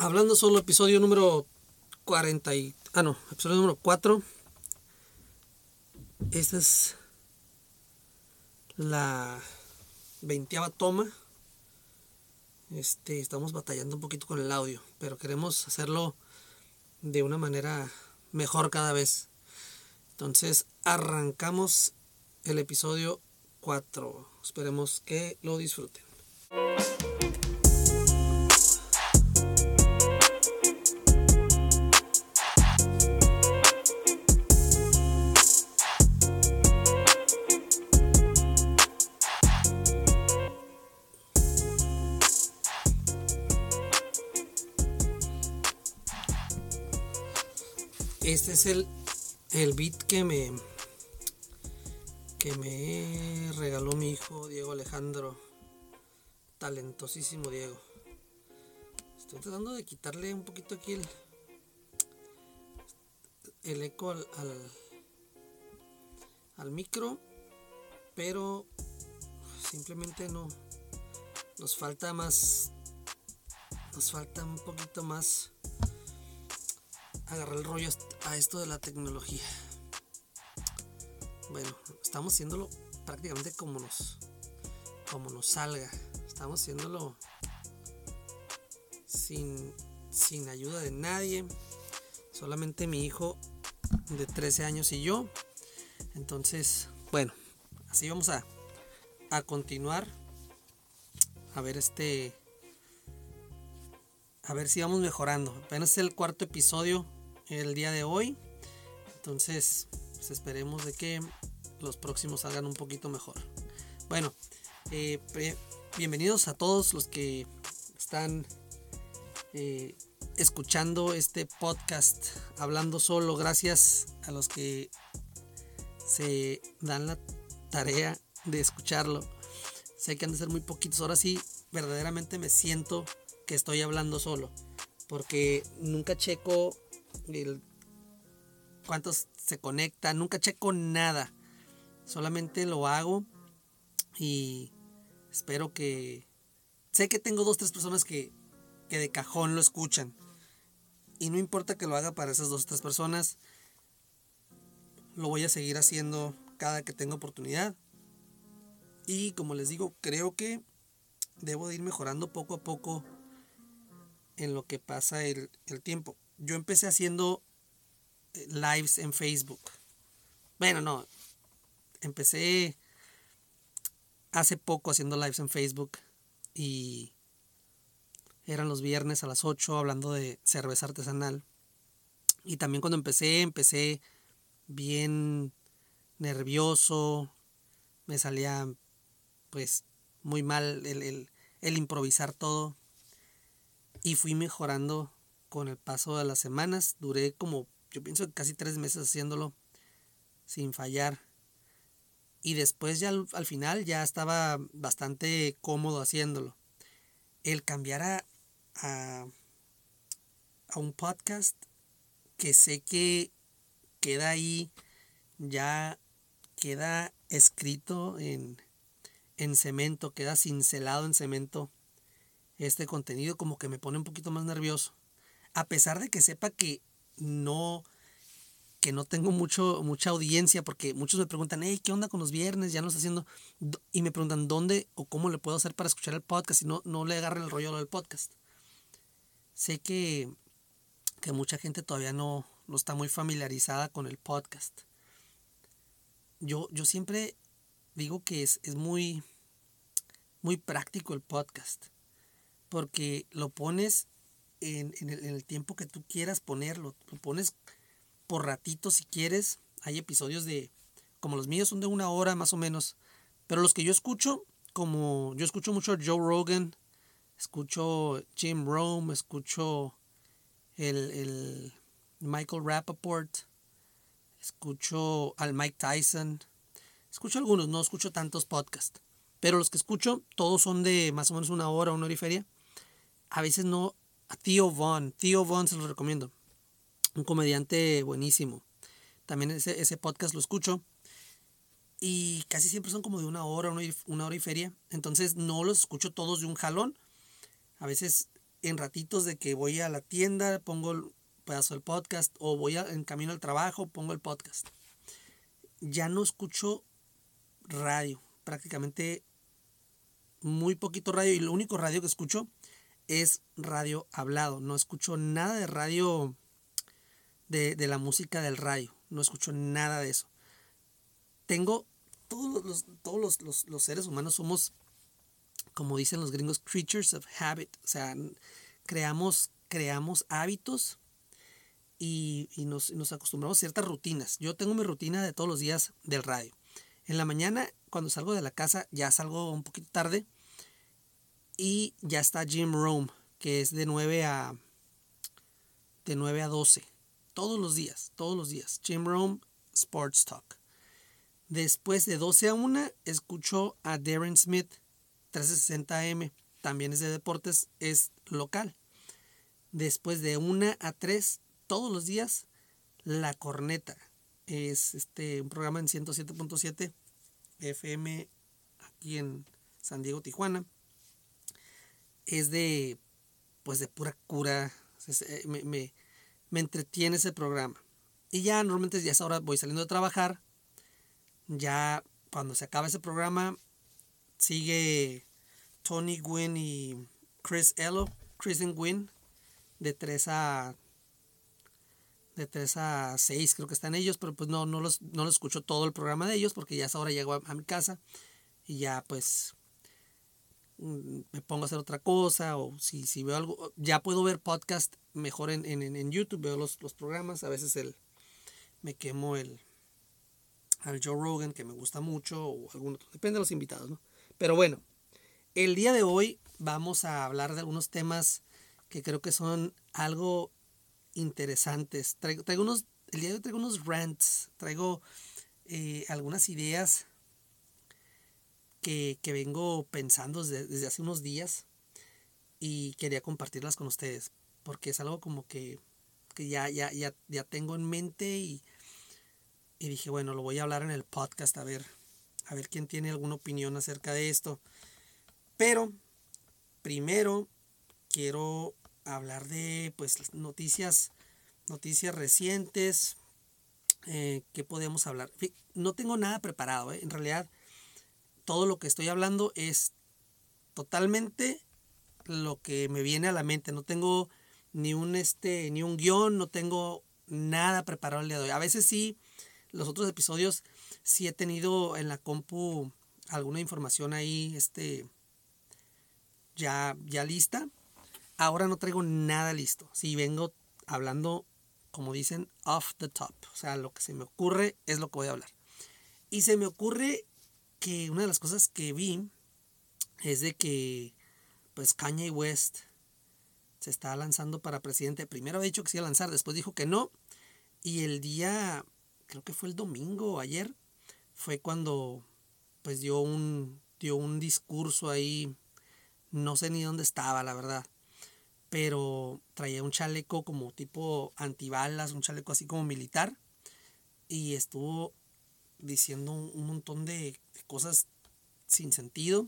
Hablando solo, episodio número 40 y... Ah, no, episodio número 4. Esta es la veinteava toma. Este, estamos batallando un poquito con el audio, pero queremos hacerlo de una manera mejor cada vez. Entonces, arrancamos el episodio 4. Esperemos que lo disfruten. Este es el, el beat que me que me regaló mi hijo Diego Alejandro. Talentosísimo Diego. Estoy tratando de quitarle un poquito aquí el, el eco al, al, al micro, pero simplemente no. Nos falta más. Nos falta un poquito más agarrar el rollo a esto de la tecnología. Bueno, estamos haciéndolo prácticamente como nos, como nos salga. Estamos haciéndolo sin, sin ayuda de nadie. Solamente mi hijo de 13 años y yo. Entonces, bueno, así vamos a, a continuar. A ver este... A ver si vamos mejorando. Apenas es el cuarto episodio el día de hoy. Entonces, pues esperemos de que los próximos salgan un poquito mejor. Bueno, eh, bienvenidos a todos los que están eh, escuchando este podcast hablando solo. Gracias a los que se dan la tarea de escucharlo. Sé que han de ser muy poquitos. Ahora sí, verdaderamente me siento que estoy hablando solo. Porque nunca checo cuántos se conectan, nunca checo nada. Solamente lo hago y espero que... Sé que tengo dos, tres personas que, que de cajón lo escuchan. Y no importa que lo haga para esas dos, tres personas. Lo voy a seguir haciendo cada que tenga oportunidad. Y como les digo, creo que debo de ir mejorando poco a poco en lo que pasa el, el tiempo yo empecé haciendo eh, lives en Facebook. Bueno, no. Empecé hace poco haciendo lives en Facebook y eran los viernes a las 8 hablando de cerveza artesanal. Y también cuando empecé, empecé bien nervioso, me salía pues muy mal el, el, el improvisar todo y fui mejorando con el paso de las semanas. Duré como, yo pienso casi tres meses haciéndolo sin fallar. Y después ya al, final ya estaba bastante cómodo haciéndolo. El cambiar a, a, a un podcast que sé que queda ahí, ya queda escrito en, en cemento, queda cincelado en cemento este contenido, como que me pone un poquito más nervioso a pesar de que sepa que no que no tengo mucho mucha audiencia porque muchos me preguntan, hey, ¿qué onda con los viernes? Ya no está haciendo y me preguntan dónde o cómo le puedo hacer para escuchar el podcast y no no le agarren el rollo del podcast. Sé que que mucha gente todavía no, no está muy familiarizada con el podcast. Yo, yo siempre digo que es, es muy, muy práctico el podcast. Porque lo pones en, el, tiempo que tú quieras ponerlo. Lo pones por ratito si quieres. Hay episodios de, como los míos son de una hora más o menos. Pero los que yo escucho, como yo escucho mucho a Joe Rogan, escucho Jim Rome, escucho el, el Michael Rappaport, escucho al Mike Tyson, escucho algunos, no escucho tantos podcasts. Pero los que escucho, todos son de más o menos una hora, una hora y feria. A veces no a Theo Vaughn. Theo Vaughn se lo recomiendo. Un comediante buenísimo. También ese, ese podcast lo escucho. Y casi siempre son como de una hora, una, hora y feria. Entonces no los escucho todos de un jalón. A veces en ratitos de que voy a la tienda, pongo el pedazo del podcast, o voy en camino al trabajo, pongo el podcast. Ya no escucho radio, prácticamente muy poquito radio, y lo único radio que escucho es radio hablado. No escucho nada de radio de, de la música del radio. No escucho nada de eso. Tengo todos los, todos los, los seres humanos somos como dicen los gringos, creatures of habit. O sea, creamos, creamos hábitos y, nos, acostumbramos a ciertas rutinas. Yo tengo mi rutina de todos los días del radio. En la mañana, cuando salgo de la casa, ya salgo un poquito tarde y ya está Jim Rome, que es de 9 a de 9 a 12. Todos los días, todos los días. Jim Rome Sports Talk. Después de 12 a 1 escucho a Darren Smith 360M también es de deportes, es local. Después de una a tres, todos los días, La Corneta. Es este, un programa en 107.7 FM aquí en San Diego, Tijuana. Es de, pues de pura cura. Eh, me, me, me entretiene ese programa. Y ya normalmente ya es ahora voy saliendo de trabajar. Ya cuando se acaba ese programa, sigue Tony Gwynn y Chris Ello, Chris and Gwynn, de 3 a de 3 a 6 creo que están ellos, pero pues no, no los, no los escucho todo el programa de ellos porque ya es ahora llego a, mi casa y ya pues me pongo a hacer otra cosa o si, si veo algo, ya puedo ver podcast mejor en, en, en YouTube, veo los, los, programas, a veces el, me quemo el al Joe Rogan que me gusta mucho o algún depende de los invitados, ¿no? Pero bueno, el día de hoy vamos a hablar de algunos temas que creo que son algo interesantes. Traigo, unos, el día de hoy traigo unos rants, traigo eh, algunas ideas que, vengo pensando desde, hace unos días y quería compartirlas con ustedes porque es algo como que, ya, ya, ya, ya tengo en mente y, y dije, bueno, lo voy a hablar en el podcast a ver, a ver quién tiene alguna opinión acerca de esto. Pero primero quiero hablar de pues noticias, noticias recientes. Eh, ¿Qué podemos hablar? No tengo nada preparado. ¿eh? En realidad, todo lo que estoy hablando es totalmente lo que me viene a la mente. No tengo ni un este, ni un guion, no tengo nada preparado el día de hoy. A veces sí, los otros episodios sí he tenido en la compu alguna información ahí, este, ya, ya lista. Ahora no traigo nada listo. Si vengo hablando, como dicen, off the top. O sea, lo que se me ocurre es lo que voy a hablar. Y se me ocurre que una de las cosas que vi es de que, pues, Kanye West se está lanzando para presidente. Primero había dicho que se iba a lanzar, después dijo que no. Y el día, creo que fue el domingo o ayer, fue cuando, pues, dio un, dio un discurso ahí no sé ni dónde estaba, la verdad. Pero traía un chaleco como tipo antibalas, un chaleco así como militar. Y estuvo diciendo un montón de, cosas sin sentido.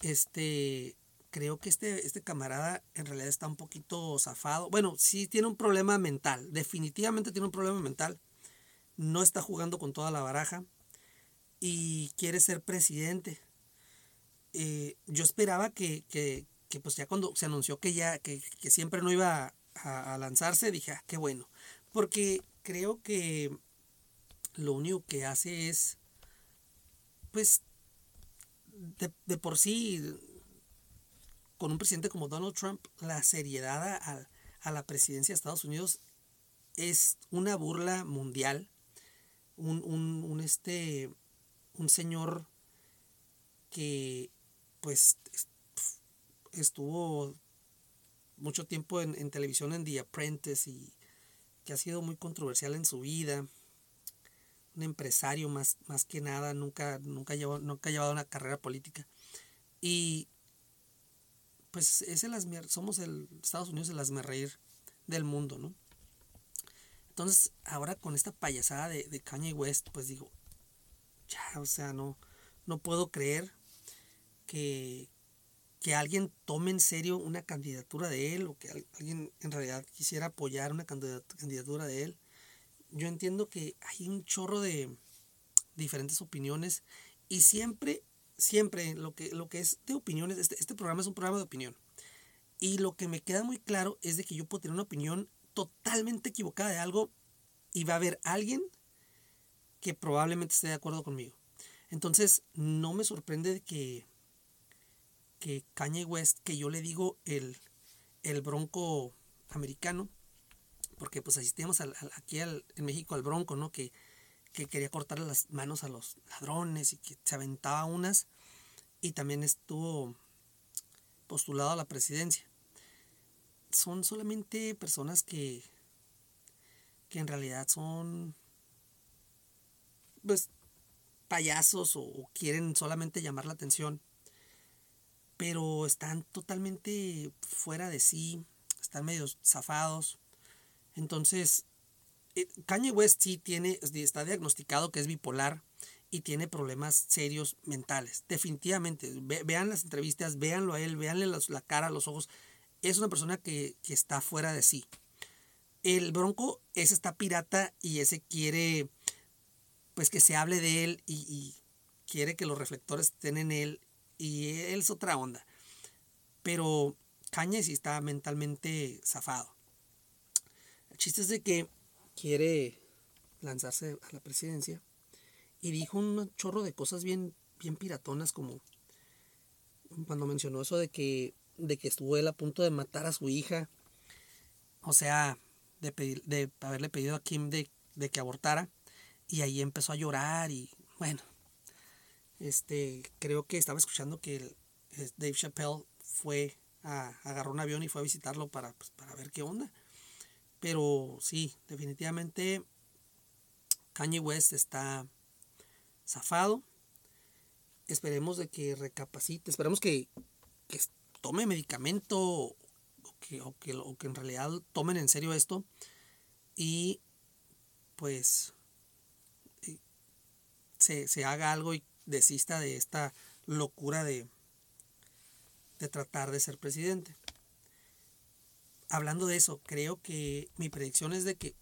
Este, creo que este, este camarada en realidad está un poquito zafado. Bueno, sí tiene un problema mental, definitivamente tiene un problema mental. No está jugando con toda la baraja y quiere ser presidente. Eh, yo esperaba que, pues ya cuando se anunció que ya, que, siempre no iba a, lanzarse, dije, ah, qué bueno. Porque creo que lo único que hace es, pues, de, por sí, con un presidente como Donald Trump, la seriedad a, a, la presidencia de Estados Unidos es una burla mundial. Un, un, un, este, un señor que pues estuvo mucho tiempo en, televisión en The Apprentice y que ha sido muy controversial en su vida. Un empresario más, más que nada, nunca, nunca, llevó, nunca ha llevado una carrera política. Y pues es el somos el Estados Unidos el reír del mundo, ¿no? Entonces, ahora con esta payasada de, de Kanye West, pues digo, ya, o sea, no, no puedo creer que, que alguien tome en serio una candidatura de él o que alguien en realidad quisiera apoyar una candidatura de él. Yo entiendo que hay un chorro de diferentes opiniones y siempre, siempre lo que, lo que es de opiniones, este, este programa es un programa de opinión. Y lo que me queda muy claro es de que yo puedo tener una opinión totalmente equivocada de algo y va a haber alguien que probablemente esté de acuerdo conmigo. Entonces, no me sorprende que que Kanye West, que yo le digo el, el bronco americano, porque pues asistimos aquí en México al bronco, ¿no? Que, que quería cortarle las manos a los ladrones y que se aventaba unas y también estuvo postulado a la presidencia. Son solamente personas que, que en realidad son pues payasos o quieren solamente llamar la atención pero están totalmente fuera de sí, están medio zafados. Entonces, eh, Kanye West sí tiene, está diagnosticado que es bipolar y tiene problemas serios mentales. Definitivamente, vean las entrevistas, véanlo a él, véanle la, cara, los ojos. Es una persona que, está fuera de sí. El Bronco, ese está pirata y ese quiere, pues que se hable de él y, y quiere que los reflectores estén en él y él es otra onda. Pero Kanye sí está mentalmente zafado. El chiste es de que quiere lanzarse a la presidencia y dijo un chorro de cosas bien, bien piratonas como cuando mencionó eso de que, de que estuvo él a punto de matar a su hija. O sea, de, de haberle pedido a Kim de, de que abortara. Y ahí empezó a llorar y bueno, este, creo que estaba escuchando que Dave Chappelle fue a agarrar un avión y fue a visitarlo para, pues, para ver qué onda. Pero sí, definitivamente Kanye West está zafado. Esperemos de que recapacite, esperemos que, tome medicamento o que, que, en realidad tomen en serio esto y pues se, se haga algo y desista de esta locura de, de tratar de ser presidente. Hablando de eso, creo que mi predicción es de que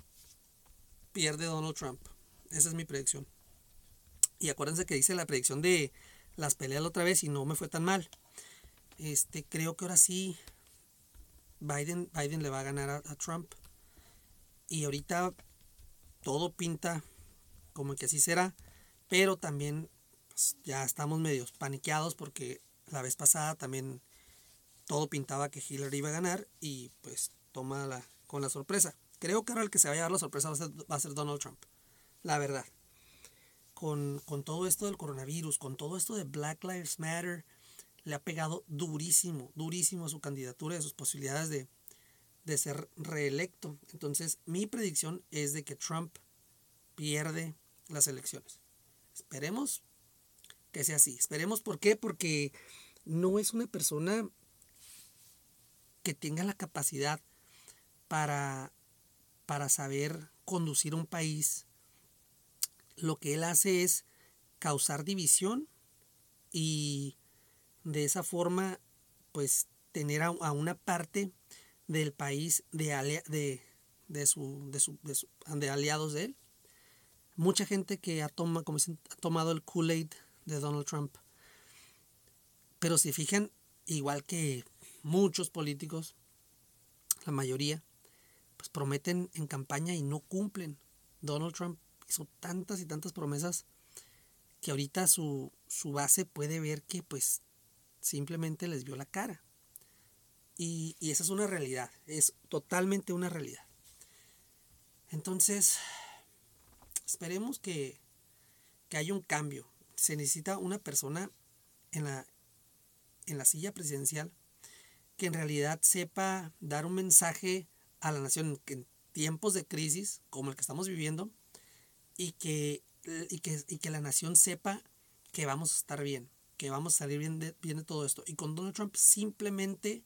pierde Donald Trump. Esa es mi predicción. Y acuérdense que dice la predicción de las peleas la otra vez y no me fue tan mal. Este, creo que ahora sí Biden, Biden le va a ganar a, a Trump. Y ahorita todo pinta como que así será. Pero también pues, ya estamos medios paniqueados porque la vez pasada también todo pintaba que Hillary iba a ganar y pues toma la, con la sorpresa. Creo que ahora el que se va a llevar la sorpresa va a ser, Donald Trump. La verdad. Con, todo esto del coronavirus, con todo esto de Black Lives Matter, le ha pegado durísimo, durísimo a su candidatura y a sus posibilidades de, de ser reelecto. Entonces, mi predicción es de que Trump pierde las elecciones. Esperemos que sea así. Esperemos por qué, porque no es una persona que tenga la capacidad para, para saber conducir un país. Lo que él hace es causar división y de esa forma pues tener a, una parte del país de, de, de, su, de, su, de, aliados de él. Mucha gente que ha, ha tomado el Kool-Aid de Donald Trump. Pero si fijan, igual que muchos políticos, la mayoría, pues prometen en campaña y no cumplen. Donald Trump hizo tantas y tantas promesas que ahorita su, su base puede ver que pues simplemente les vio la cara. Y, y esa es una realidad, es totalmente una realidad. Entonces, esperemos que, que haya un cambio se necesita una persona en la, en la silla presidencial que en realidad sepa dar un mensaje a la nación en tiempos de crisis como el que estamos viviendo y que, y que, y que la nación sepa que vamos a estar bien, que vamos a salir bien de, bien de todo esto. Y con Donald Trump simplemente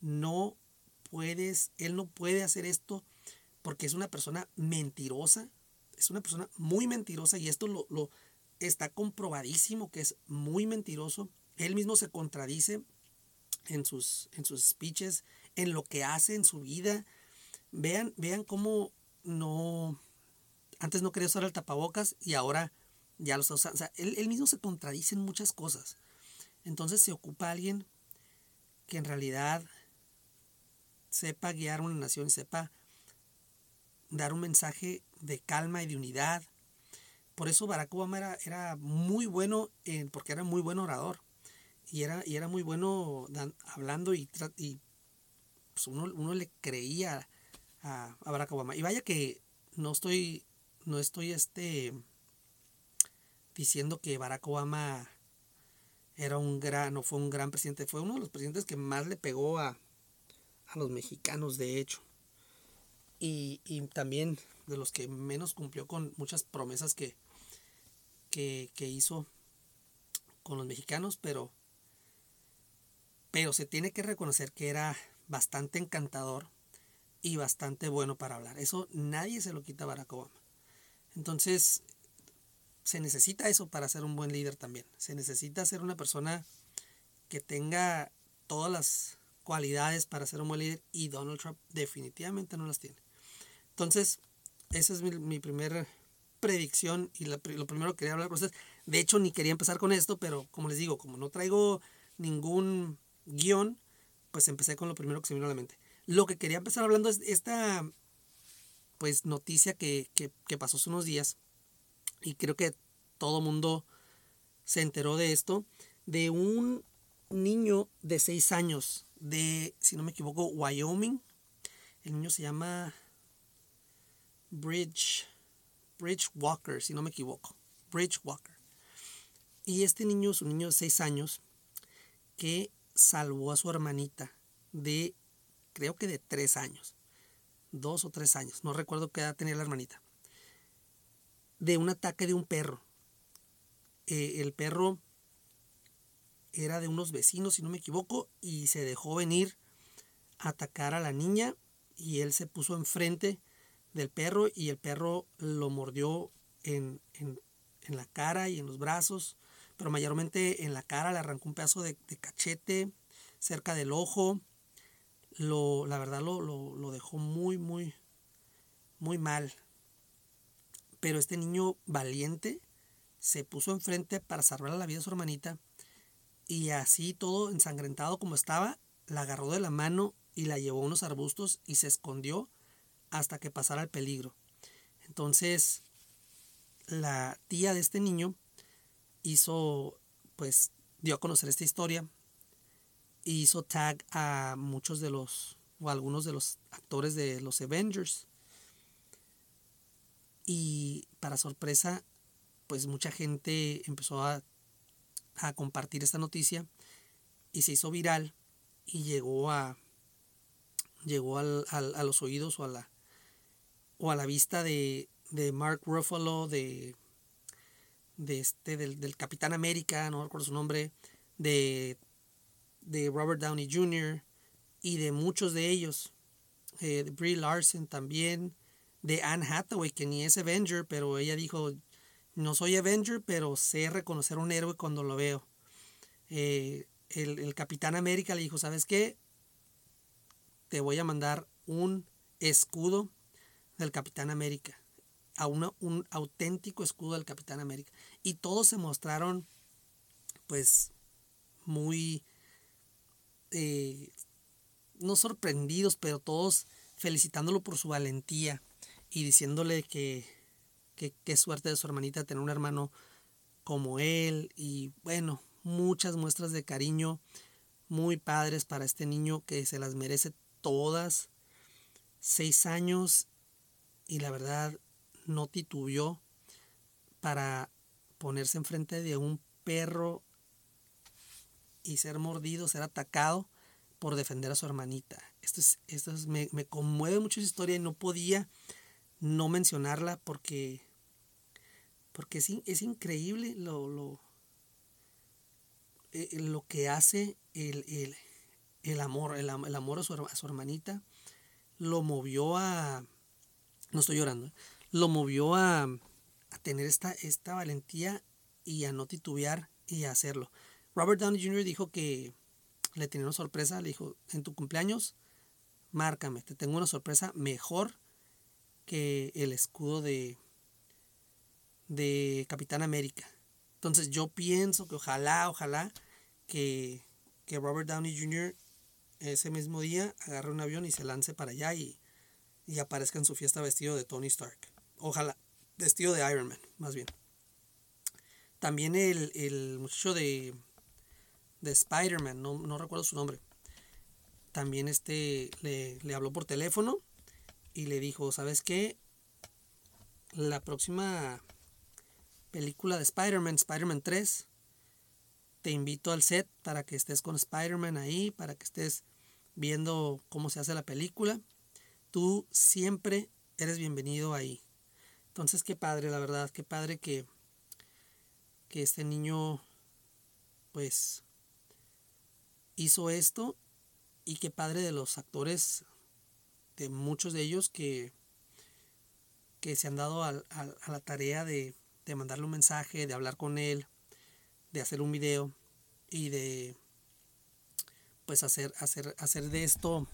no puedes, él no puede hacer esto porque es una persona mentirosa, es una persona muy mentirosa y esto lo, lo, está comprobadísimo que es muy mentiroso. Él mismo se contradice en sus, en sus speeches, en lo que hace en su vida. Vean, vean cómo no, antes no quería usar el tapabocas y ahora ya lo está usando. O sea, él, mismo se contradice en muchas cosas. Entonces se ocupa alguien que en realidad sepa guiar una nación y sepa dar un mensaje de calma y de unidad. Por eso Barack Obama era, era muy bueno, en, porque era muy buen orador. Y era, y era muy bueno hablando y, y pues uno, uno, le creía a, a, Barack Obama. Y vaya que no estoy, no estoy este, diciendo que Barack Obama era un gran, no fue un gran presidente, fue uno de los presidentes que más le pegó a, a los mexicanos, de hecho. Y, y, también de los que menos cumplió con muchas promesas que, que, que hizo con los mexicanos, pero, pero se tiene que reconocer que era bastante encantador y bastante bueno para hablar. Eso nadie se lo quita Barack Obama. Entonces, se necesita eso para ser un buen líder también. Se necesita ser una persona que tenga todas las cualidades para ser un buen líder y Donald Trump definitivamente no las tiene. Entonces, esa es mi, mi primera predicción y lo primero que quería hablar con ustedes. De hecho, ni quería empezar con esto, pero como les digo, como no traigo ningún guion, pues empecé con lo primero que se vino a la mente. Lo que quería empezar hablando es esta pues noticia que, que, que pasó hace unos días y creo que todo mundo se enteró de esto, de un niño de 6 años de, si no me equivoco, Wyoming. El niño se llama Bridge, Bridge Walker, si no me equivoco. Bridge Walker. Y este niño es un niño de 6 años que salvó a su hermanita de, creo que de 3 años. Dos o tres años. No recuerdo qué edad tenía la hermanita de un ataque de un perro. Eh, el perro era de unos vecinos, si no me equivoco, y se dejó venir a atacar a la niña y él se puso enfrente del perro y el perro lo mordió en, en, en la cara y en los brazos, pero mayormente en la cara le arrancó un pedazo de, cachete cerca del ojo. Lo, la verdad lo, lo, lo dejó muy, muy, muy mal. Pero este niño valiente se puso enfrente para salvar la vida de su hermanita y así todo ensangrentado como estaba, la agarró de la mano y la llevó a unos arbustos y se escondió hasta que pasara el peligro. Entonces, la tía de este niño hizo, pues, dio a conocer esta historia y hizo tag a muchos de los, o algunos de los actores de los Avengers. Y para sorpresa, pues mucha gente empezó a, a compartir esta noticia y se hizo viral y llegó a llegó al, al, a los oídos o a la o a la vista de, de Mark Ruffalo de de este del, del, Capitán América no recuerdo su nombre de de Robert Downey Jr. y de muchos de ellos eh, Brie Larson también de Anne Hathaway, que ni es Avenger, pero ella dijo, no soy Avenger, pero sé reconocer un héroe cuando lo veo. Eh, el, el, Capitán América le dijo, ¿sabes qué? Te voy a mandar un escudo del Capitán América, a una, un auténtico escudo del Capitán América. Y todos se mostraron, pues, muy, eh, no sorprendidos, pero todos felicitándolo por su valentía y diciéndole que qué suerte de su hermanita tener un hermano como él y bueno, muchas muestras de cariño muy padres para este niño que se las merece todas. Seis años y la verdad no titubió para ponerse enfrente de un perro y ser mordido, ser atacado por defender a su hermanita. Esto es, esto es, me, me conmueve mucho esa historia y no podía no mencionarla porque, porque es, es increíble lo, lo, eh, lo que hace el, el, el amor, el, el, amor a su, a su hermanita, lo movió a, no estoy llorando, lo movió a, tener esta, esta valentía y a no titubear y a hacerlo. Robert Downey Jr. dijo que le tenía una sorpresa, le dijo, en tu cumpleaños, márcame, te tengo una sorpresa mejor que el escudo de, de Capitán América. Entonces yo pienso que ojalá, ojalá que, que Robert Downey Jr. ese mismo día agarre un avión y se lance para allá y, y aparezca en su fiesta vestido de Tony Stark. Ojalá, vestido de Iron Man, más bien. También el, el muchacho de, de Spider-Man, no, no, recuerdo su nombre. También este le, le habló por teléfono y le dijo, ¿sabes qué? La próxima película de Spider-Man, Spider-Man 3, te invito al set para que estés con Spider-Man ahí, para que estés viendo cómo se hace la película. Tú siempre eres bienvenido ahí. Entonces, qué padre, la verdad, qué padre que, que este niño, pues, hizo esto y qué padre de los actores, de muchos de ellos que, que se han dado a, la tarea de, de mandarle un mensaje, de hablar con él, de hacer un video y de pues hacer, hacer, hacer de esto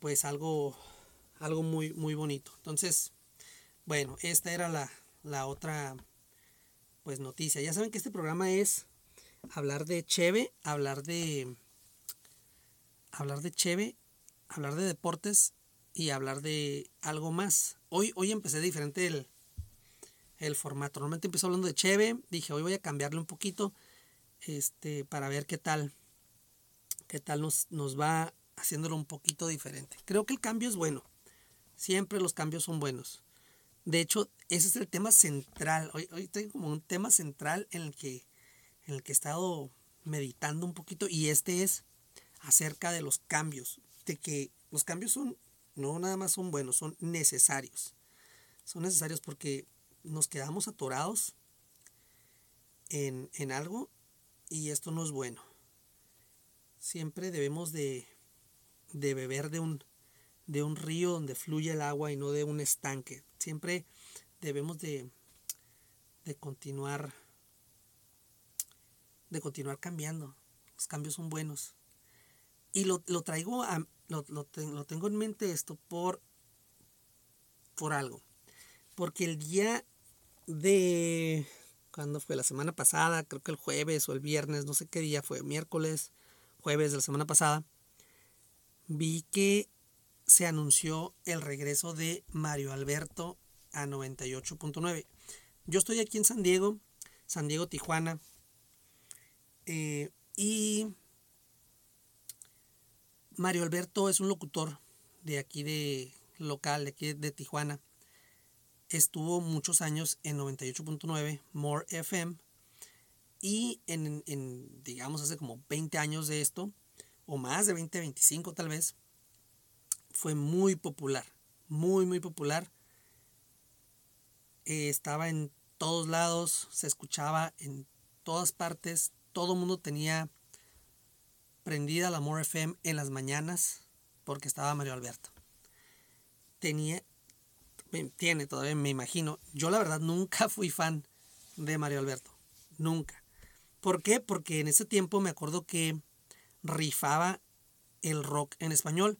pues algo, algo muy, muy bonito. Entonces, bueno, esta era la, la otra pues noticia. Ya saben que este programa es hablar de Cheve, hablar de hablar de Cheve, hablar de deportes y hablar de algo más. Hoy, hoy empecé diferente el, el formato. Normalmente empiezo hablando de Cheve, dije hoy voy a cambiarle un poquito este, para ver qué tal, qué tal nos, nos va haciéndolo un poquito diferente. Creo que el cambio es bueno. Siempre los cambios son buenos. De hecho, ese es el tema central. Hoy, hoy tengo como un tema central en el, que, en el que he estado meditando un poquito y este es acerca de los cambios. De que los cambios son, no nada más son buenos, son necesarios. Son necesarios porque nos quedamos atorados en, en algo y esto no es bueno. Siempre debemos de, de beber de un, de un río donde fluye el agua y no de un estanque. Siempre debemos de, de continuar de continuar cambiando. Los cambios son buenos. Y lo, traigo a, lo, lo, tengo en mente esto por, por algo. Porque el día de cuando fue la semana pasada, creo que el jueves o el viernes, no sé qué día fue, miércoles, jueves de la semana pasada, vi que se anunció el regreso de Mario Alberto a 98.9. Yo estoy aquí en San Diego, San Diego, Tijuana, eh, y Mario Alberto es un locutor de aquí de local, de aquí de Tijuana. Estuvo muchos años en 98.9, More FM, y en, en, digamos, hace como 20 años de esto, o más de 20, 25 tal vez, fue muy popular, muy, muy popular. Eh, estaba en todos lados, se escuchaba en todas partes, todo el mundo tenía prendida la More FM en las mañanas porque estaba Mario Alberto. Tenía, tiene todavía, me imagino. Yo la verdad nunca fui fan de Mario Alberto, nunca. ¿Por qué? Porque en ese tiempo me acuerdo que rifaba el rock en español.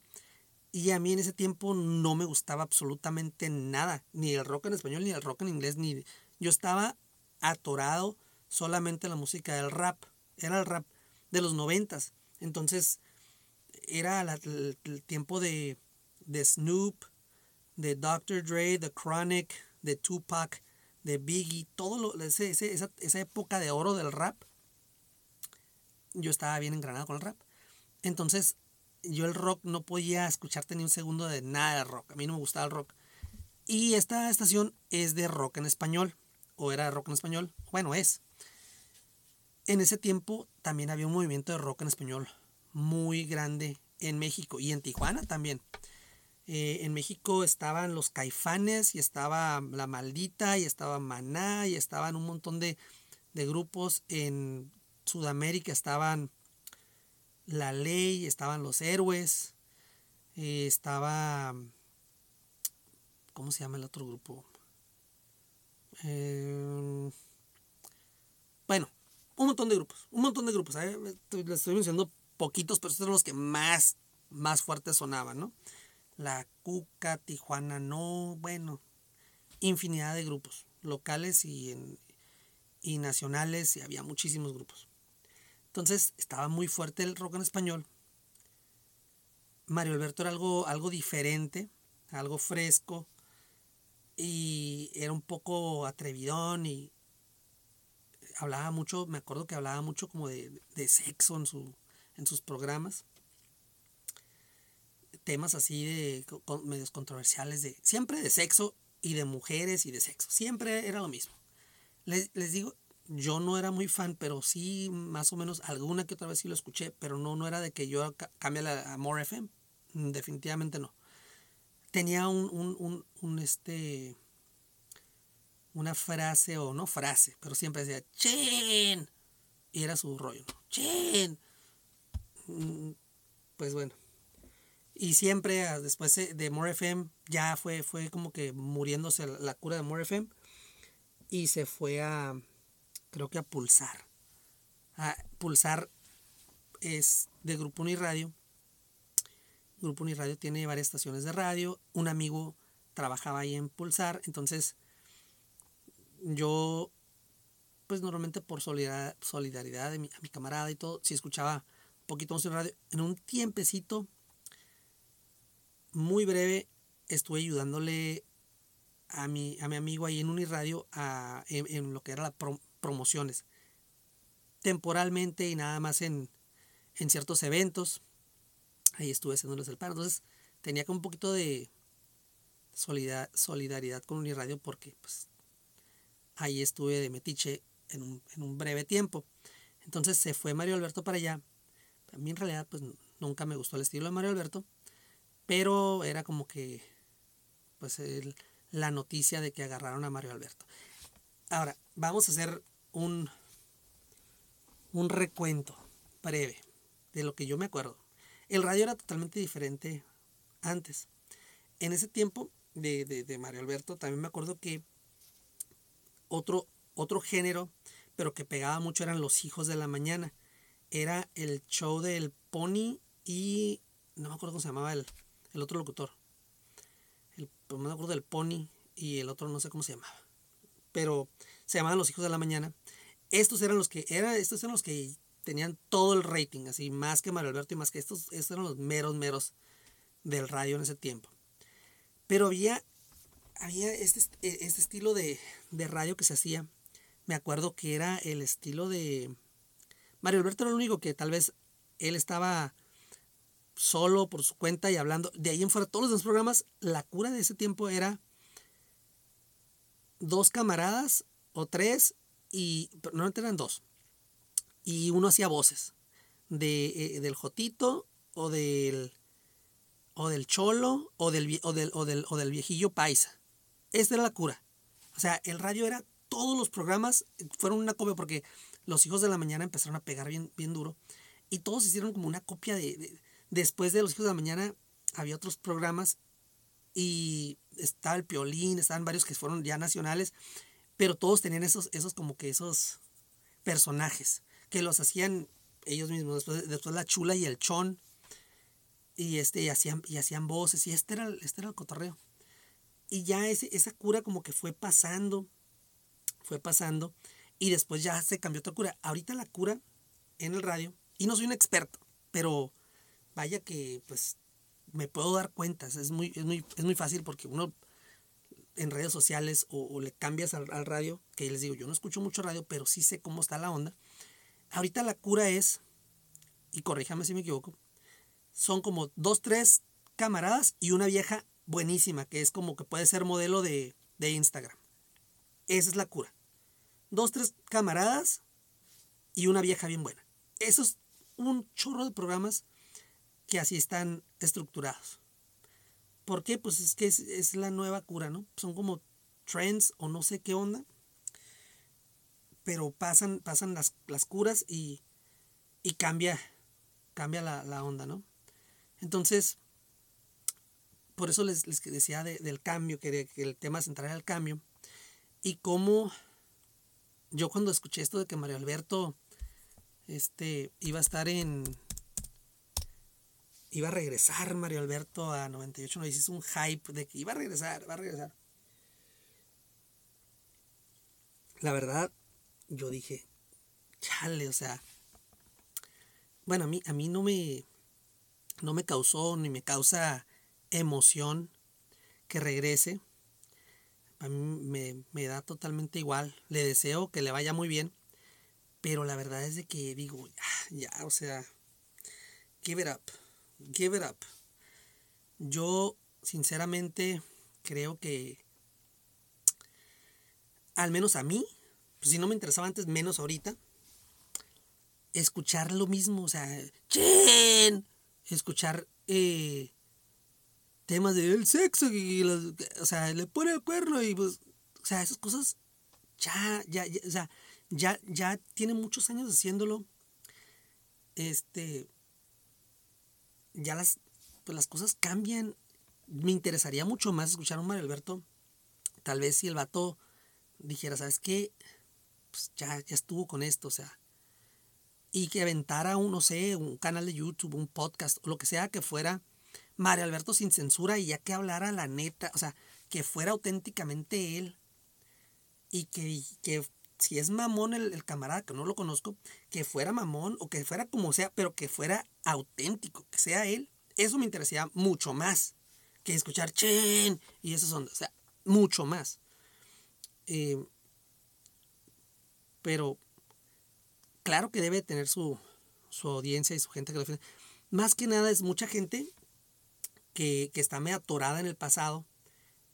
Y a mí en ese tiempo no me gustaba absolutamente nada, ni el rock en español, ni el rock en inglés, ni yo estaba atorado solamente en la música del rap. Era el rap de los noventas. Entonces era el, tiempo de, de Snoop, de Dr. Dre, de Chronic, de Tupac, de Biggie, todo lo, ese, esa, esa época de oro del rap yo estaba bien engranado con el rap. Entonces, yo el rock no podía escucharte ni un segundo de nada de rock. A mí no me gustaba el rock. Y esta estación es de rock en español. O era de rock en español. Bueno, es. En ese tiempo también había un movimiento de rock en español muy grande en México y en Tijuana también. Eh, en México estaban los caifanes y estaba La Maldita y estaba Maná y estaban un montón de, de grupos en Sudamérica estaban La Ley, estaban los héroes, eh, estaba... ¿Cómo se llama el otro grupo? Eh, bueno, un montón de grupos, un montón de grupos. Les estoy mencionando poquitos, pero estos son los que más, más fuertes sonaban, ¿no? La Cuca, Tijuana, no, bueno, infinidad de grupos, locales y, y nacionales, y había muchísimos grupos. Entonces estaba muy fuerte el rock en español. Mario Alberto era algo, algo diferente, algo fresco, y era un poco atrevidón y hablaba mucho, me acuerdo que hablaba mucho como de, sexo en, su, en sus programas. Temas así de medios controversiales, de siempre de sexo y de mujeres y de sexo. Siempre era lo mismo. Les, digo, yo no era muy fan, pero sí más o menos alguna que otra vez sí lo escuché, pero no, no era de que yo cambie a More FM. Definitivamente no. Tenía un, un, un, este una frase o no frase, pero siempre decía, ¡Chin! Y era su rollo, ¿no? Mm, pues bueno. Y siempre ah, después de More FM ya fue, fue como que muriéndose la cura de More FM y se fue a, creo que a Pulsar. A Pulsar es de Grupo Uniradio. Grupo Uniradio tiene varias estaciones de radio. Un amigo trabajaba ahí en Pulsar, entonces yo, pues normalmente por solidaridad, de mi, a mi camarada y todo, si escuchaba un poquito de radio, en un tiempecito muy breve estuve ayudándole a mi, a mi amigo ahí en Uniradio a, en, lo que era las promociones. Temporalmente y nada más en, en ciertos eventos. Ahí estuve haciéndoles el paro. Entonces tenía como un poquito de solidaridad con Uniradio porque pues ahí estuve de metiche en un, breve tiempo. Entonces se fue Mario Alberto para allá. A mí en realidad pues nunca me gustó el estilo de Mario Alberto, pero era como que pues la noticia de que agarraron a Mario Alberto. Ahora, vamos a hacer un, un recuento breve de lo que yo me acuerdo. El radio era totalmente diferente antes. En ese tiempo de, de Mario Alberto también me acuerdo que otro, otro género, pero que pegaba mucho eran Los Hijos de la Mañana. Era el show del Pony y no me acuerdo cómo se llamaba el, el otro locutor. El, pues, me acuerdo del Pony y el otro no sé cómo se llamaba. Pero se llamaban Los Hijos de la Mañana. Estos eran los que, era, estos eran los que tenían todo el rating, así más que Mario Alberto y más que estos, estos eran los meros, meros del radio en ese tiempo. Pero había había este, este estilo de, radio que se hacía. Me acuerdo que era el estilo de... Mario Alberto era el único que tal vez él estaba solo por su cuenta y hablando. De ahí en fuera, todos los programas, la cura de ese tiempo era dos camaradas o tres, y no eran dos. Y uno hacía voces de, eh, del Jotito o del, o del Cholo o del, o del, o del, o del viejillo Paisa. Esta era la cura. O sea, el radio era, todos los programas fueron una copia porque los hijos de la mañana empezaron a pegar bien, bien duro y todos hicieron como una copia de, después de los hijos de la mañana había otros programas y estaba el Piolín, estaban varios que fueron ya nacionales, pero todos tenían esos, esos como que esos personajes que los hacían ellos mismos, después, después la chula y el chon, y este, y hacían, y hacían voces, y este era, este era el cotorreo. Y ya ese, esa cura como que fue pasando, fue pasando, y después ya se cambió otra cura. Ahorita la cura en el radio, y no soy un experto, pero vaya que pues me puedo dar cuentas, es muy, es muy, es muy fácil porque uno en redes sociales o, le cambias al, al, radio, que les digo, yo no escucho mucho radio, pero sí sé cómo está la onda. Ahorita la cura es, y corríjame si me equivoco, son como dos, tres camaradas y una vieja buenísima, que es como que puede ser modelo de, Instagram. Esa es la cura. Dos, tres camaradas y una vieja bien buena. Eso es un chorro de programas que así están estructurados. ¿Por qué? Pues es que es, la nueva cura, ¿no? Son como trends o no sé qué onda. Pero pasan, pasan las, curas y, y cambia, cambia la, la onda, ¿no? Entonces, por eso les, decía del cambio, que, el tema central era el cambio. Y cómo yo cuando escuché esto de que Mario Alberto este, iba a estar en, iba a regresar Mario Alberto a 98, no hizo un hype de que iba a regresar, va a regresar. La verdad, yo dije, chale, o sea, bueno, a mí, a mí no me, no me causó ni me causa emoción que regrese. A mí me, me, da totalmente igual. Le deseo que le vaya muy bien. Pero la verdad es de que digo, ya, ya, o sea, give it up. Give it up. Yo, sinceramente, creo que, al menos a mí, pues si no me interesaba antes, menos ahorita, escuchar lo mismo, o sea, ¡Chen! escuchar eh, temas del sexo, y, o sea, le pone el cuerno y pues, o sea, esas cosas ya, ya, ya, o sea, ya, ya tiene muchos años haciéndolo. Este, ya las, pues las cosas cambian. Me interesaría mucho más escuchar a un Mario Alberto. Tal vez si el vato dijera, ¿sabes qué? Pues ya, ya estuvo con esto, o sea. Y que aventara un, no sé, un canal de YouTube, un podcast, o lo que sea que fuera Mario Alberto sin censura y ya que hablara la neta, o sea, que fuera auténticamente él. Y que, que si es mamón el, camarada, que no lo conozco, que fuera mamón o que fuera como sea, pero que fuera auténtico, que sea él. Eso me interesaría mucho más que escuchar chen y esos son, o sea, mucho más. Eh, pero claro que debe tener su, su audiencia y su gente que lo defiende. Más que nada es mucha gente que, que está medio atorada en el pasado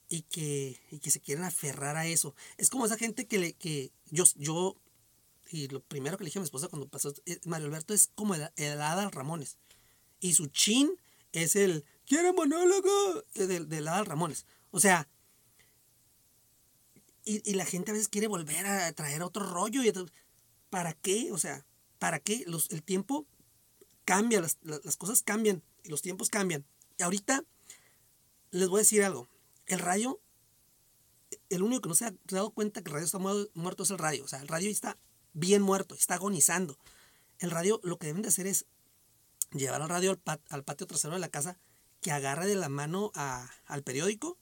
y que, y que se quieren aferrar a eso. Es como esa gente que, le, que yo, yo, y lo primero que le dije a mi esposa cuando pasó, Mario Alberto es como el, el Adal Ramones. Y su chin es el, quiere monólogo del, del Adal Ramones. O sea, y, y, la gente a veces quiere volver a traer otro rollo. Y, ¿Para qué? O sea, ¿para qué? Los, el tiempo cambia, las, las cosas cambian y los tiempos cambian. Y ahorita les voy a decir algo el radio, el único que no se ha dado cuenta que el radio está muerto es el radio. O sea, el radio está bien muerto, está agonizando. El radio lo que deben de hacer es llevar al radio al, patio trasero de la casa, que agarre de la mano al periódico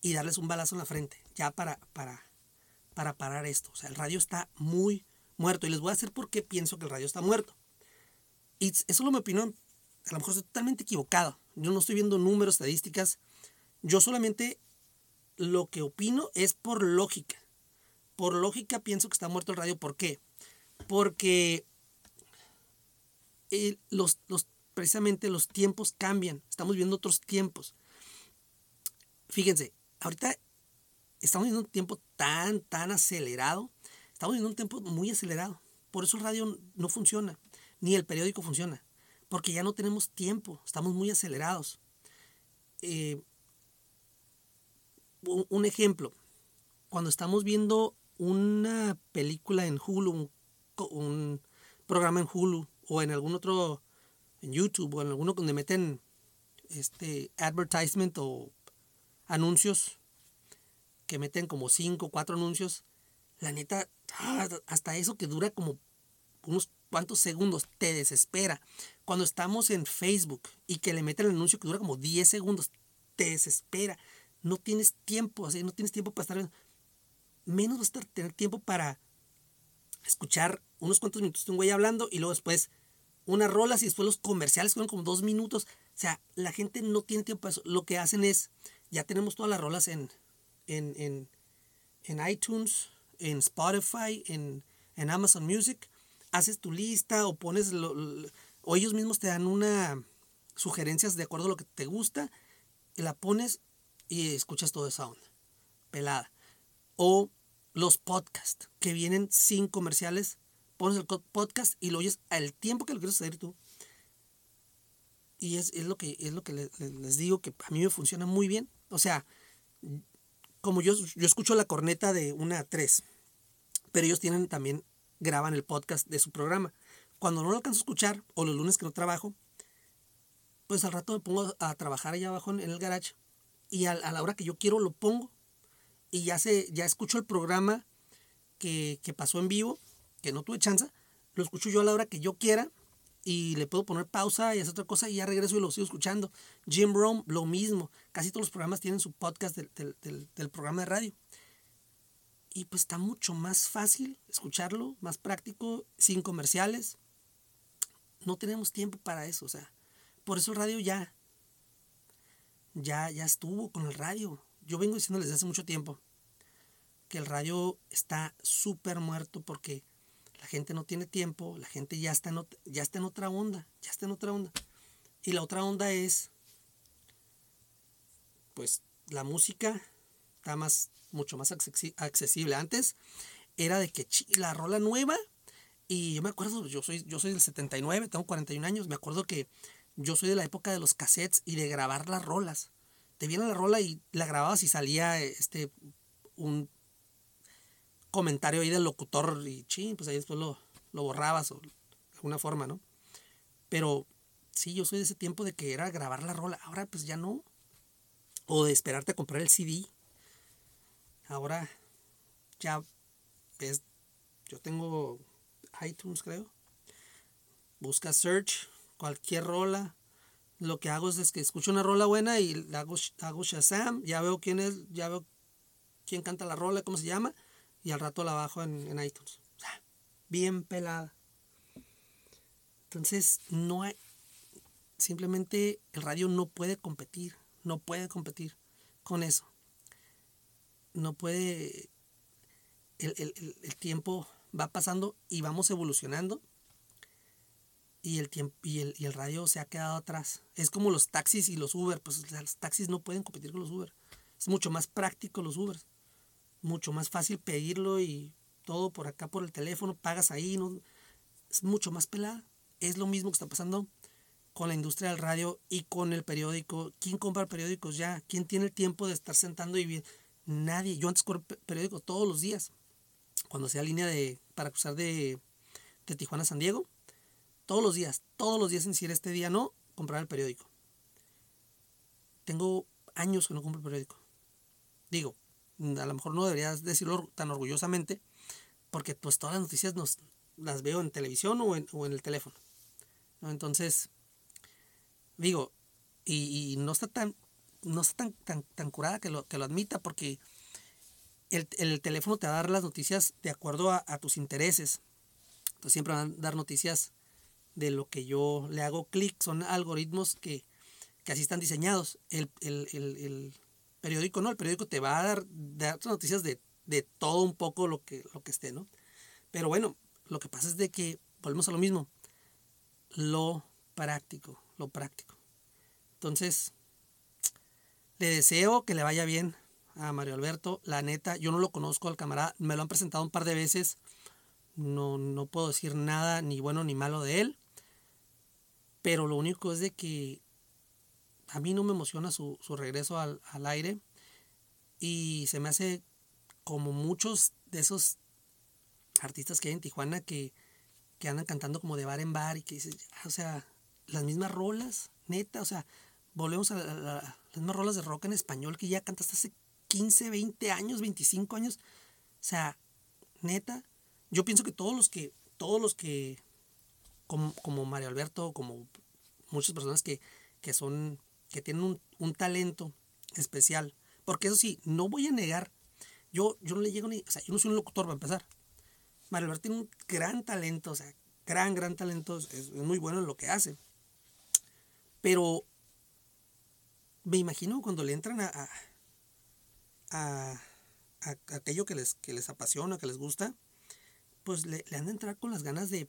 y darles un balazo en la frente, ya para, para, para parar esto. O sea, el radio está muy muerto. Y les voy a decir por qué pienso que el radio está muerto. Y eso es mi opinión. A lo mejor estoy totalmente equivocado. Yo no estoy viendo números, estadísticas. Yo solamente lo que opino es por lógica. Por lógica pienso que está muerto el radio. ¿Por qué? Porque los, los, precisamente los tiempos cambian. Estamos viendo otros tiempos. Fíjense, ahorita estamos viendo un tiempo tan, tan acelerado. Estamos viendo un tiempo muy acelerado. Por eso el radio no funciona, ni el periódico funciona. Porque ya no tenemos tiempo, estamos muy acelerados. Eh, un ejemplo, cuando estamos viendo una película en Hulu, un, programa en Hulu o en algún otro, en YouTube o en alguno donde meten este advertisement o anuncios que meten como 5 o 4 anuncios, la neta, ah, hasta eso que dura como unos cuantos segundos, te desespera. Cuando estamos en Facebook y que le meten el anuncio que dura como 10 segundos, te desespera no tienes tiempo, así no tienes tiempo para estar, menos vas a tener tiempo para escuchar unos cuantos minutos de un güey hablando y luego después unas rolas y después los comerciales que como dos minutos. O sea, la gente no tiene tiempo para eso. Lo que hacen es, ya tenemos todas las rolas en, en, en, iTunes, en Spotify, en, en, Amazon Music. Haces tu lista o pones, o ellos mismos te dan una sugerencias de acuerdo a lo que te gusta y la pones y escuchas toda esa onda, pelada. O los podcasts que vienen sin comerciales, pones el podcast y lo oyes al tiempo que lo quieres hacer tú. Y es, lo que, es lo que les, digo que a mí me funciona muy bien. O sea, como yo, yo escucho la corneta de una a tres, pero ellos tienen también, graban el podcast de su programa. Cuando no lo alcanzo a escuchar, o los lunes que no trabajo, pues al rato me pongo a trabajar allá abajo en el garage y a, la hora que yo quiero lo pongo y ya, se, ya escucho el programa que, pasó en vivo, que no tuve chance, lo escucho yo a la hora que yo quiera y le puedo poner pausa y hacer otra cosa y ya regreso y lo sigo escuchando. Jim Rome, lo mismo. Casi todos los programas tienen su podcast del, del programa de radio. Y pues está mucho más fácil escucharlo, más práctico, sin comerciales. No tenemos tiempo para eso, o sea, por eso el radio ya, ya, ya estuvo con el radio. Yo vengo diciéndoles desde hace mucho tiempo que el radio está súper muerto porque la gente no tiene tiempo, la gente ya está, en, ya está en otra onda, ya está en otra onda. Y la otra onda es, pues, la música está más, mucho más accesible. Antes era de que la rola nueva, y yo me acuerdo, yo soy, yo soy del 79, tengo 41 años, me acuerdo que yo soy de la época de los cassettes y de grabar las rolas. Te viene la rola y la grababas y salía este un comentario ahí del locutor y ching, pues ahí después lo, lo borrabas o de alguna forma, ¿no? Pero sí, yo soy de ese tiempo de que era grabar la rola, ahora pues ya no. O de esperarte a comprar el CD. Ahora ya es, yo tengo iTunes creo. Busca search, cualquier rola. Lo que hago es, que escucho una rola buena y hago, hago Shazam, ya veo quién es, ya veo quién canta la rola, cómo se llama, y al rato la bajo en, iTunes. bien pelada. Entonces, no hay. Simplemente el radio no puede competir. No puede competir con eso. No puede. El, tiempo va pasando y vamos evolucionando. Y el, tiempo, y, el, y el radio se ha quedado atrás. Es como los taxis y los Uber. Pues los taxis no pueden competir con los Uber. Es mucho más práctico los Uber mucho más fácil pedirlo y todo por acá por el teléfono, pagas ahí, no, es mucho más pelada. Es lo mismo que está pasando con la industria del radio y con el periódico. ¿Quién compra periódicos ya? ¿Quién tiene el tiempo de estar sentando y bien? Nadie. Yo antes compro periódico todos los días. Cuando hacía línea de para cruzar de, de Tijuana a San Diego, todos los días, todos los días sin decir este día no, comprar el periódico. Tengo años que no compro el periódico. Digo, a lo mejor no deberías decirlo tan orgullosamente, porque pues todas las noticias nos, las veo en televisión o en, el teléfono. Entonces, digo, y, no está tan, no está tan, tan, curada que lo, que lo admita, porque el, el, teléfono te va a dar las noticias de acuerdo a, tus intereses. Entonces siempre van a dar noticias de lo que yo le hago clic. Son algoritmos que, que así están diseñados. El, el, periódico no, el periódico te va a dar, dar noticias de, todo un poco lo que, lo que esté, ¿no? Pero bueno, lo que pasa es de que, volvemos a lo mismo, lo práctico, lo práctico. Entonces, le deseo que le vaya bien a Mario Alberto. La neta, yo no lo conozco al camarada, me lo han presentado un par de veces. No, no puedo decir nada ni bueno ni malo de él. Pero lo único es de que a mí no me emociona su, regreso al, aire y se me hace como muchos de esos artistas que hay en Tijuana que, andan cantando como de bar en bar y que dices, o sea, las mismas rolas, neta, o sea, volvemos a, las mismas rolas de rock en español que ya cantaste hace 15, 20 años, 25 años. O sea, neta, yo pienso que todos los que, todos los que, como, como Mario Alberto, como muchas personas que, que son que tienen un, talento especial. Porque eso sí, no voy a negar, yo, yo no le llego ni, o sea, yo no soy un locutor para empezar. Mario Alberto tiene un gran talento, o sea, gran, gran talento, es, muy bueno en lo que hace. Pero me imagino cuando le entran a, a, a, aquello que les, que les apasiona, que les gusta, pues le, le han de entrar con las ganas de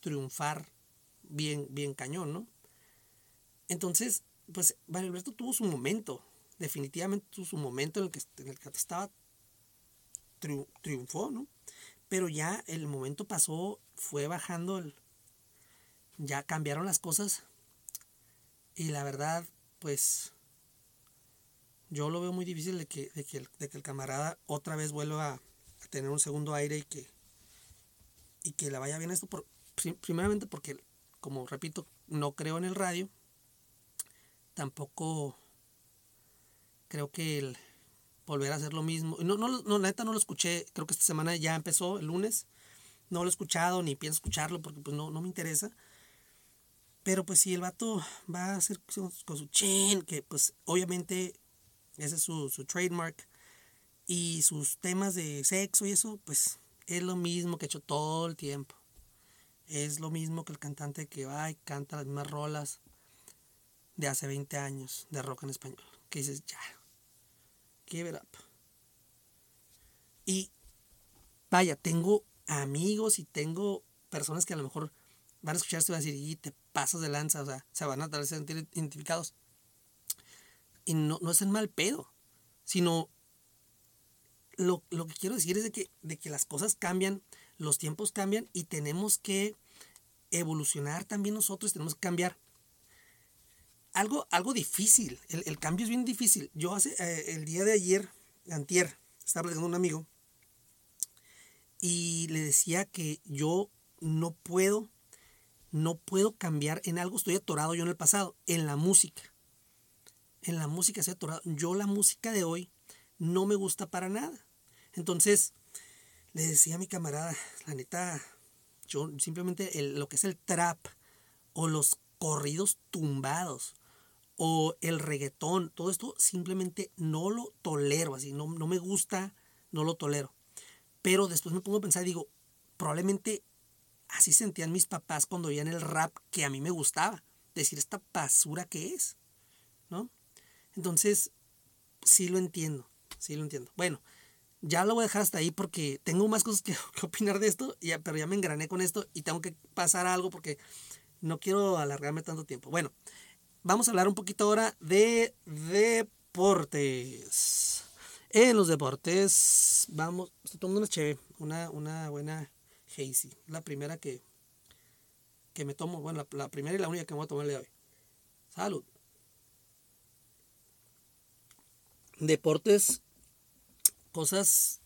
triunfar bien, bien cañón, ¿no? Entonces, pues Mario Alberto tuvo su momento, definitivamente tuvo su momento en el que, en el que estaba, triunfó, ¿no? Pero ya el momento pasó, fue bajando, el, ya cambiaron las cosas y la verdad, pues yo lo veo muy difícil de que, de que, el, de que el camarada otra vez vuelva a, tener un segundo aire y que, y que le vaya bien esto, por, primeramente porque, como repito, no creo en el radio tampoco creo que el volver a hacer lo mismo. No, no, no, neta no lo escuché, creo que esta semana ya empezó, el lunes, no lo he escuchado ni pienso escucharlo porque pues no, no me interesa. Pero pues si el vato va a hacer con su chin, que pues obviamente ese es su, su trademark, y sus temas de sexo y eso, pues es lo mismo que he hecho todo el tiempo. Es lo mismo que el cantante que va y canta las mismas rolas de hace 20 años de rock en español. Que dices, ya, give it up. Y vaya, tengo amigos y tengo personas que a lo mejor van a escuchar esto y van a decir, y te pasas de lanza, o sea, se van a sentir identificados. Y no, no es el mal pedo, sino lo, que quiero decir es de que, de que las cosas cambian, los tiempos cambian y tenemos que evolucionar también nosotros, tenemos que cambiar. Algo, algo difícil, el, cambio es bien difícil. Yo hace, eh, el día de ayer, antier, estaba hablando con un amigo y le decía que yo no puedo, no puedo cambiar en algo, estoy atorado yo en el pasado, en la música. En la música estoy atorado. Yo la música de hoy no me gusta para nada. Entonces, le decía a mi camarada, la neta, yo simplemente lo que es el trap o los corridos tumbados o el reggaetón, todo esto simplemente no lo tolero, así, no, no me gusta, no lo tolero. Pero después me pongo a pensar y digo, probablemente así sentían mis papás cuando oían el rap que a mí me gustaba. Decir esta basura que es, ¿no? Entonces, sí lo entiendo, sí lo entiendo. Bueno, ya lo voy a dejar hasta ahí porque tengo más cosas que, opinar de esto, ya, pero ya me engrané con esto y tengo que pasar algo porque no quiero alargarme tanto tiempo. Bueno, vamos a hablar un poquito ahora de deportes. En los deportes, vamos, estoy tomando una chévere, una, una buena Hazy, la primera que, que me tomo, bueno, la, primera y la única que me voy a tomar de hoy. Salud. Deportes cosas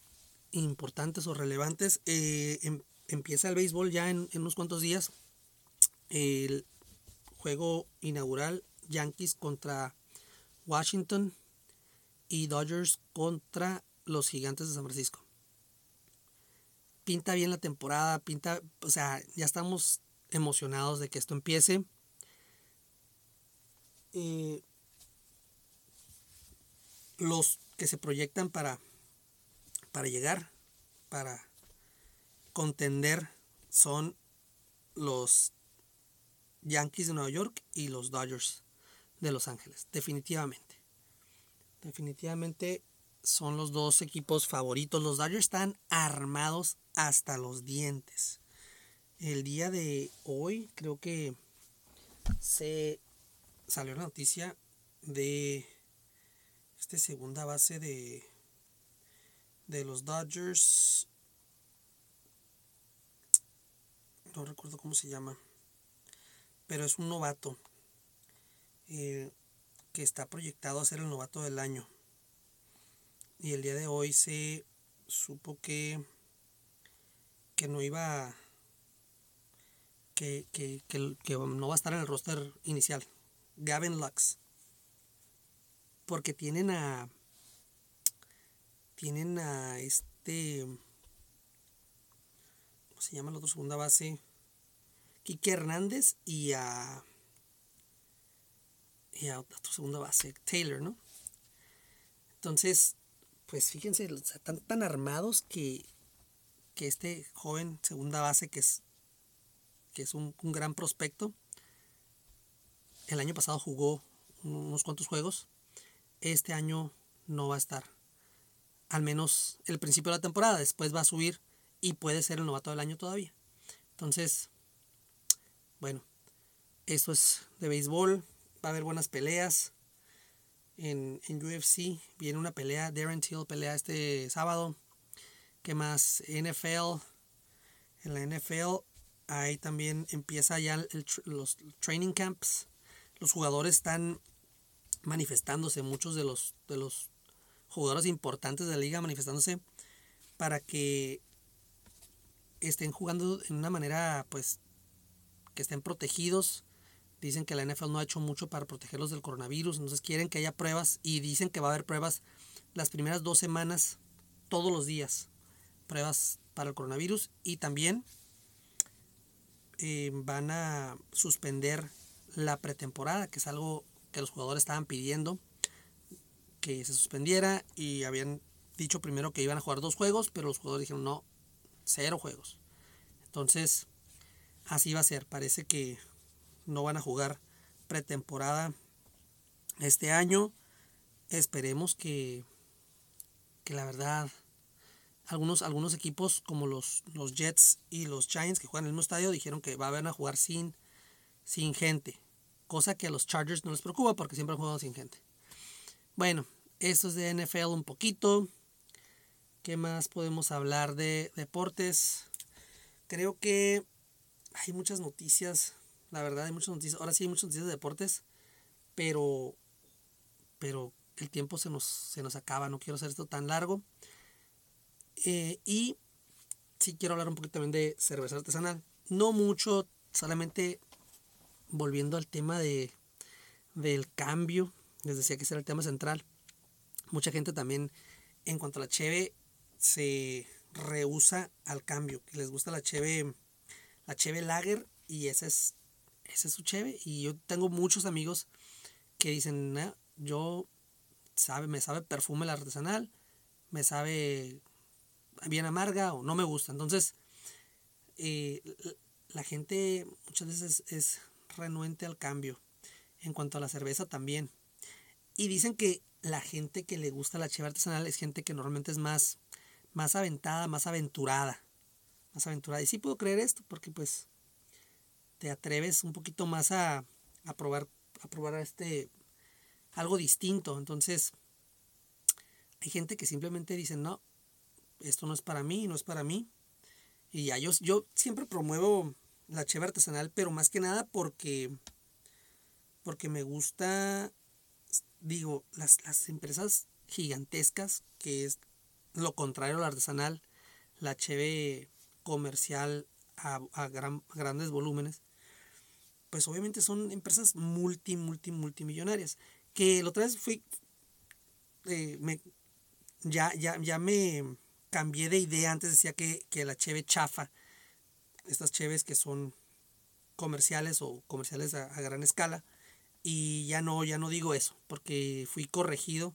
importantes o relevantes. Eh, em, empieza el béisbol ya en, unos cuantos días. El juego inaugural Yankees contra Washington y Dodgers contra los Gigantes de San Francisco. Pinta bien la temporada, pinta, o sea, ya estamos emocionados de que esto empiece. Eh, los que se proyectan para para llegar, para contender, son los Yankees de Nueva York y los Dodgers de Los Ángeles, definitivamente. Definitivamente son los dos equipos favoritos. Los Dodgers están armados hasta los dientes. El día de hoy creo que se salió la noticia de este segunda base de de los Dodgers. No recuerdo cómo se llama. Pero es un novato. Eh, que está proyectado a ser el novato del año. Y el día de hoy se supo que, que no iba que, que, que, que, no va a estar en el roster inicial. Gavin Lux. Porque tienen a tienen a este. ¿Cómo se llama la otra segunda base? Quique Hernández y a. Y a otra segunda base, Taylor, ¿no? Entonces, pues fíjense, están tan armados que, que este joven segunda base, que es, que es un, un gran prospecto, el año pasado jugó unos cuantos juegos, este año no va a estar al menos el principio de la temporada. Después va a subir y puede ser el novato del año todavía. Entonces, bueno, esto es de béisbol. Va a haber buenas peleas. En, en UFC viene una pelea. Darren Till pelea este sábado. ¿Qué más? NFL. En la NFL ahí también empieza ya los training camps. Los jugadores están manifestándose. Muchos de los, de los jugadores importantes de la liga manifestándose para que estén jugando en una manera pues que estén protegidos. Dicen que la NFL no ha hecho mucho para protegerlos del coronavirus, entonces quieren que haya pruebas y dicen que va a haber pruebas las primeras dos semanas, todos los días, pruebas para el coronavirus y también eh, van a suspender la pretemporada, que es algo que los jugadores estaban pidiendo que se suspendiera y habían dicho primero que iban a jugar dos juegos, pero los jugadores dijeron no, cero juegos. Entonces, así va a ser. Parece que no van a jugar pretemporada este año. Esperemos que, que la verdad algunos, algunos equipos como los, los Jets y los Giants que juegan en el mismo estadio dijeron que van a jugar sin, sin gente. Cosa que a los Chargers no les preocupa porque siempre han jugado sin gente. Bueno, esto es de NFL un poquito. ¿Qué más podemos hablar de deportes? Creo que hay muchas noticias. La verdad, hay muchas noticias. Ahora sí hay muchas noticias de deportes. Pero. Pero el tiempo se nos, se nos acaba. No quiero hacer esto tan largo. Eh, y sí quiero hablar un poquito también de cerveza artesanal. No mucho, solamente volviendo al tema de, del cambio. Les decía que ese era el tema central. Mucha gente también, en cuanto a la cheve, se rehúsa al cambio. Que les gusta la cheve, la cheve lager y ese es, ese es su cheve. Y yo tengo muchos amigos que dicen, yo sabe, me sabe perfume la artesanal, me sabe bien amarga o no me gusta. Entonces, eh, la gente muchas veces es renuente al cambio. En cuanto a la cerveza también. Y dicen que la gente que le gusta la cheve artesanal es gente que normalmente es más, más aventada, más aventurada. Más aventurada. Y sí puedo creer esto porque pues te atreves un poquito más a, a probar, a probar este, algo distinto. Entonces, hay gente que simplemente dice, no, esto no es para mí, no es para mí. Y ya yo, yo siempre promuevo la cheve artesanal, pero más que nada porque, porque me gusta, digo, las, las empresas gigantescas, que es lo contrario al artesanal, la cheve comercial a, a, gran, grandes volúmenes, pues obviamente son empresas multi, multi, multimillonarias. Que la otra vez fui, eh, me, ya, ya, ya me, cambié de idea. Antes decía que, la cheve chafa, estas cheves que son comerciales o comerciales a, gran escala. Y ya no, ya no digo eso, porque fui corregido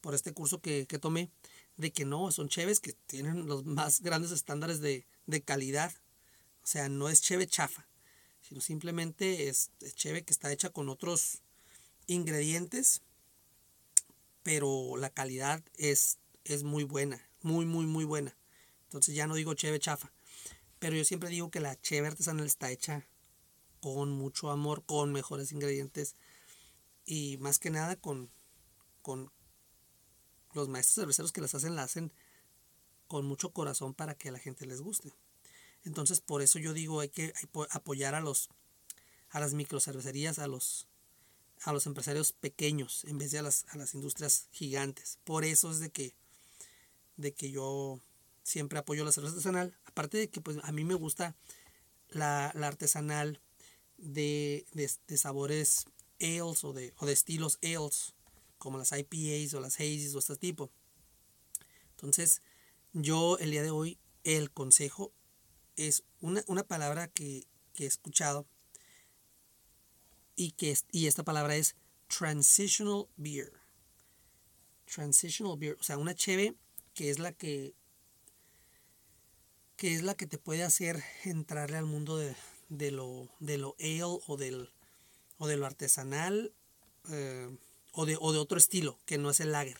por este curso que, tomé de que no, son cheves que tienen los más grandes estándares de, calidad. O sea, no es cheve chafa, sino simplemente es, es cheve que está hecha con otros ingredientes, pero la calidad es, es muy buena muy, muy, muy buena. Entonces ya no digo cheve chafa. Pero yo siempre digo que la cheve artesanal está hecha con mucho amor, con mejores ingredientes y más que nada con, con los maestros cerveceros que las hacen, la hacen con mucho corazón para que a la gente les guste. Entonces por eso yo digo hay que apoyar a los a las microcervecerías, a los a los empresarios pequeños en vez de a las, a las industrias gigantes. Por eso es de que de que yo siempre apoyo la cerveza artesanal. Aparte de que pues a mí me gusta la, artesanal de, sabores ales o de, o de estilos ales, como las IPAs o las hazies o este tipo. Entonces, yo el día de hoy, el consejo es una, palabra que, he escuchado y, que, y esta palabra es transitional beer. Transitional beer, o sea, una cheve que es la que que es la que te puede hacer entrarle al mundo de, lo de lo ale o del o de lo artesanal eh, o, de, o de otro estilo que no es el lager.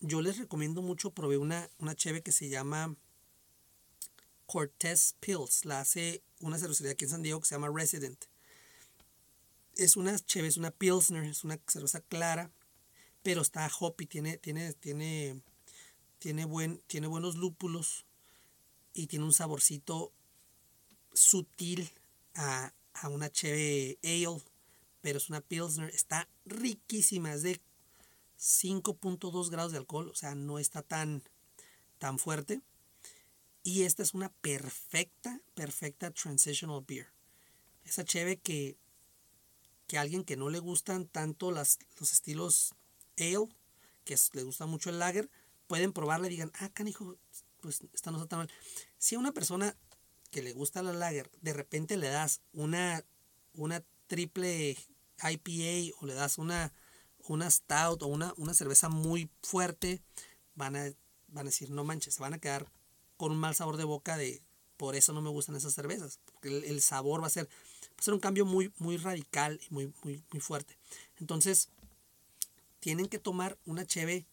Yo les recomiendo mucho probé una una cheve que se llama Cortez Pills la hace una cervecería aquí en San Diego que se llama Resident. Es una cheve es una pilsner es una cerveza clara pero está hoppy, tiene, tiene, tiene, tiene, buen, tiene buenos lúpulos y tiene un saborcito sutil a, una cheve ale, pero es una pilsner, está riquísima, es de 5.2 grados de alcohol, o sea, no está tan, tan fuerte. Y esta es una perfecta, perfecta transitional beer. Esa cheve que, que a alguien que no le gustan tanto las, los estilos ale, que le gusta mucho el lager, pueden probarla y digan, ah, canijo, pues esta no está tan mal. Si a una persona que le gusta la lager, de repente le das una, una triple IPA o le das una, una stout o una, una cerveza muy fuerte, van a, van a decir, no manches, se van a quedar con un mal sabor de boca de, por eso no me gustan esas cervezas, porque el, sabor va a ser, va a ser un cambio muy, muy radical y muy, muy, muy fuerte. Entonces, tienen que tomar una cheve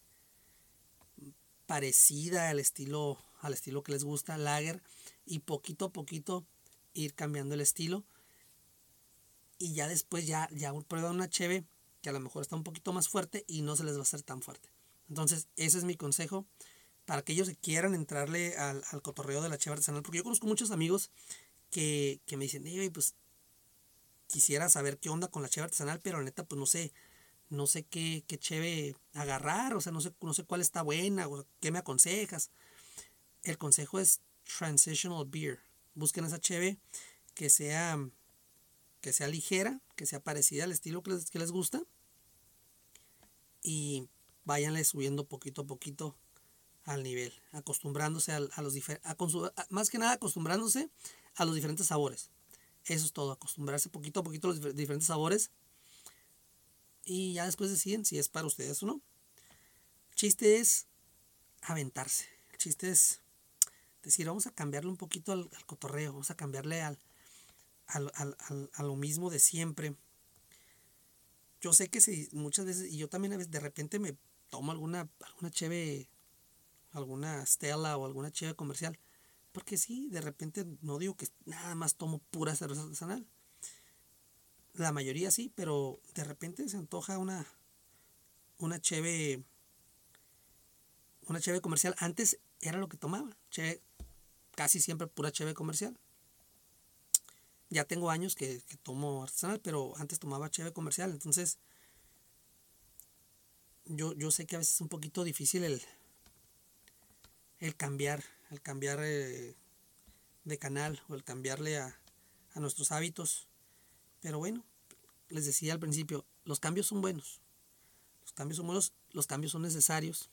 parecida al estilo, al estilo que les gusta, lager, y poquito a poquito ir cambiando el estilo. Y ya después ya, ya prueban una cheve que a lo mejor está un poquito más fuerte y no se les va a hacer tan fuerte. Entonces, ese es mi consejo para aquellos que quieran entrarle al, cotorreo de la cheve artesanal. Porque yo conozco muchos amigos que, me dicen, pues quisiera saber qué onda con la cheve artesanal, pero la neta, pues no sé, no sé qué, qué cheve agarrar, o sea, no sé, no sé cuál está buena, o qué me aconsejas. El consejo es transitional beer. Busquen esa cheve que sea que sea ligera, que sea parecida al estilo que les, gusta. Y váyanle subiendo poquito a poquito al nivel, acostumbrándose a, los diferentes, más que nada acostumbrándose a los diferentes sabores. Eso es todo, acostumbrarse poquito a poquito a los diferentes sabores y ya después deciden si es para ustedes o no. Chiste es aventarse. Chiste es decir, vamos a cambiarle un poquito al, cotorreo, vamos a cambiarle al, a lo mismo de siempre. Yo sé que si muchas veces, y yo también a veces de repente me tomo alguna, alguna alguna Stella o alguna cheve comercial. Porque sí, de repente no digo que nada más tomo pura cerveza artesanal. La mayoría sí, pero de repente se antoja una, una cheve, una cheve comercial. Antes era lo que tomaba, cheve, casi siempre pura cheve comercial. Ya tengo años que, tomo artesanal, pero antes tomaba cheve comercial, entonces yo, yo sé que a veces es un poquito difícil el, el cambiar, el cambiar eh, de canal o el cambiarle a, a nuestros hábitos. Pero bueno, les decía al principio, los cambios son buenos. Los cambios son buenos, los cambios son necesarios.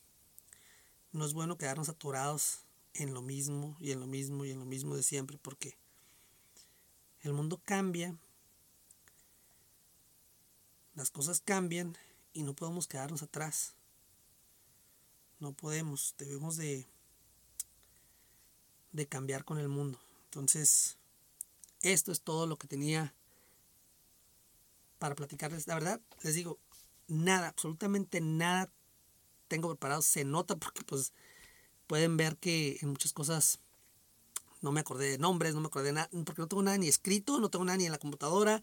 No es bueno quedarnos atorados en lo mismo y en lo mismo y en lo mismo de siempre, porque el mundo cambia, las cosas cambian y no podemos quedarnos atrás. No podemos, debemos de, de cambiar con el mundo. Entonces, esto es todo lo que tenía para platicarles. La verdad, les digo, nada, absolutamente nada tengo preparado. Se nota porque pues pueden ver que en muchas cosas no me acordé de nombres, no me acordé de nada, porque no tengo nada ni escrito, no tengo nada ni en la computadora,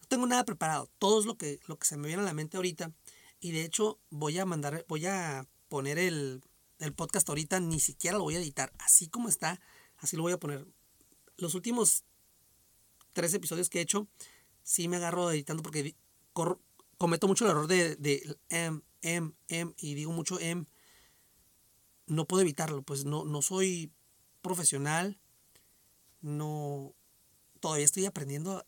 no tengo nada preparado. Todo es lo que, lo que se me viene a la mente ahorita. Y de hecho voy a mandar, voy a poner el, el podcast ahorita, ni siquiera lo voy a editar. Así como está, así lo voy a poner. Los últimos tres episodios que he hecho, sí me agarro editando porque cometo mucho el error de, de M, M, M, y digo mucho M. No puedo evitarlo, pues no, no soy profesional no, todavía estoy aprendiendo a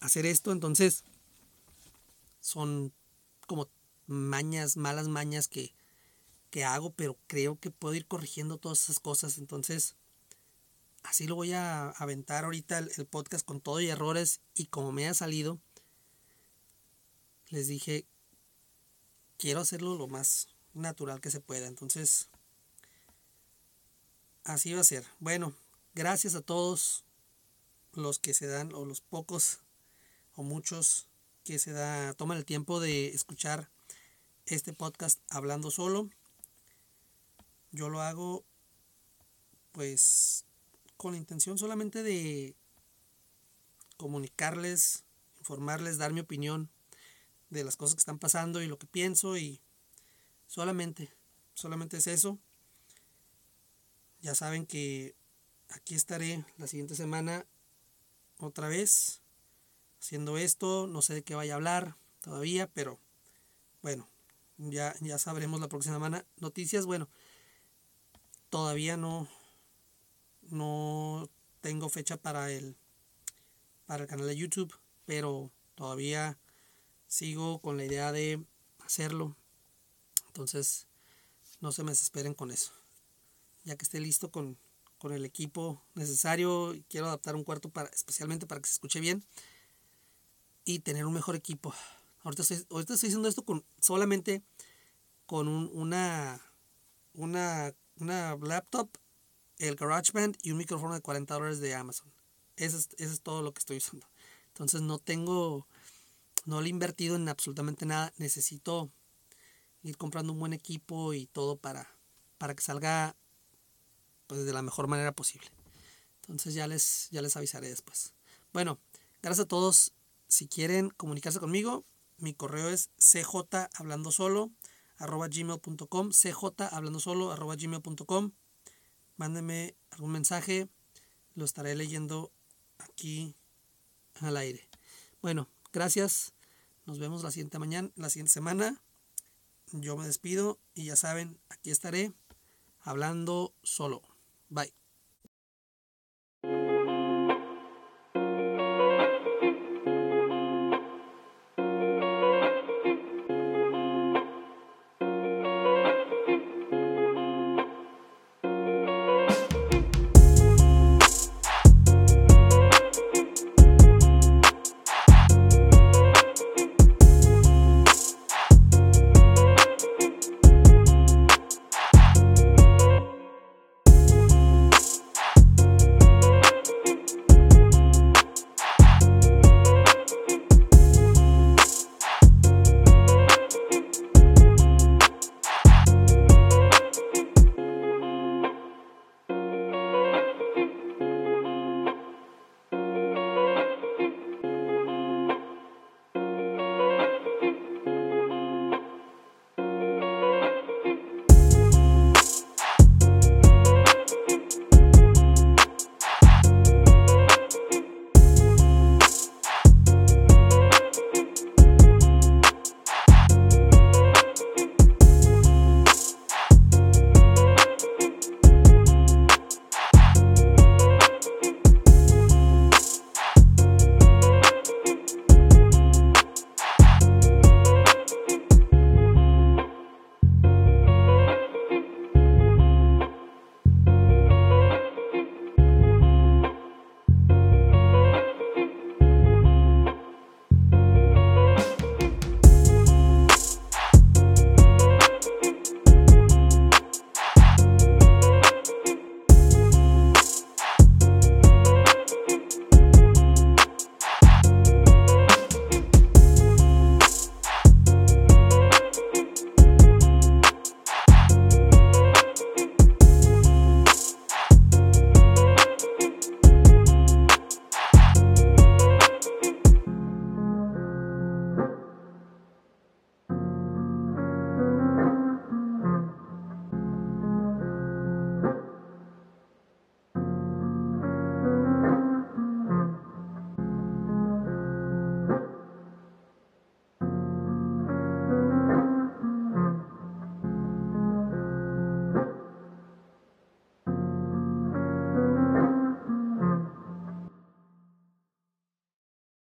hacer esto, entonces son como mañas, malas mañas que, que hago, pero creo que puedo ir corrigiendo todas esas cosas, entonces así lo voy a aventar ahorita el, podcast con todo y errores y como me ha salido, les dije, quiero hacerlo lo más natural que se pueda, entonces así va a ser. Bueno, Gracias a todos los que se dan, o los pocos, o muchos que se da, toman el tiempo de escuchar este podcast hablando solo. Yo lo hago pues con la intención solamente de comunicarles, informarles, dar mi opinión de las cosas que están pasando y lo que pienso y solamente, solamente es eso. Ya saben que aquí estaré la siguiente semana otra vez haciendo esto. No sé de qué vaya a hablar todavía, pero bueno, ya, ya sabremos la próxima semana. Noticias, bueno, todavía no, no tengo fecha para el, para el canal de YouTube, pero todavía sigo con la idea de hacerlo. Entonces, no se me desesperen con eso. Ya que esté listo con, con el equipo necesario, quiero adaptar un cuarto para, especialmente para que se escuche bien y tener un mejor equipo. Ahorita estoy, ahorita estoy haciendo esto con solamente con un, una, una, una laptop, el GarageBand y un micrófono de 40 dólares de Amazon. Eso es, eso es todo lo que estoy usando. Entonces no tengo, no le he invertido en absolutamente nada. Necesito ir comprando un buen equipo y todo para, para que salga pues, de la mejor manera posible. Entonces ya les, ya les avisaré después. Bueno, gracias a todos. Si quieren comunicarse conmigo, mi correo es cj hablando solo arroba solo mándenme algún mensaje lo estaré leyendo aquí al aire bueno gracias nos vemos la siguiente mañana la siguiente semana. Yo me despido y ya saben aquí estaré hablando solo. Bye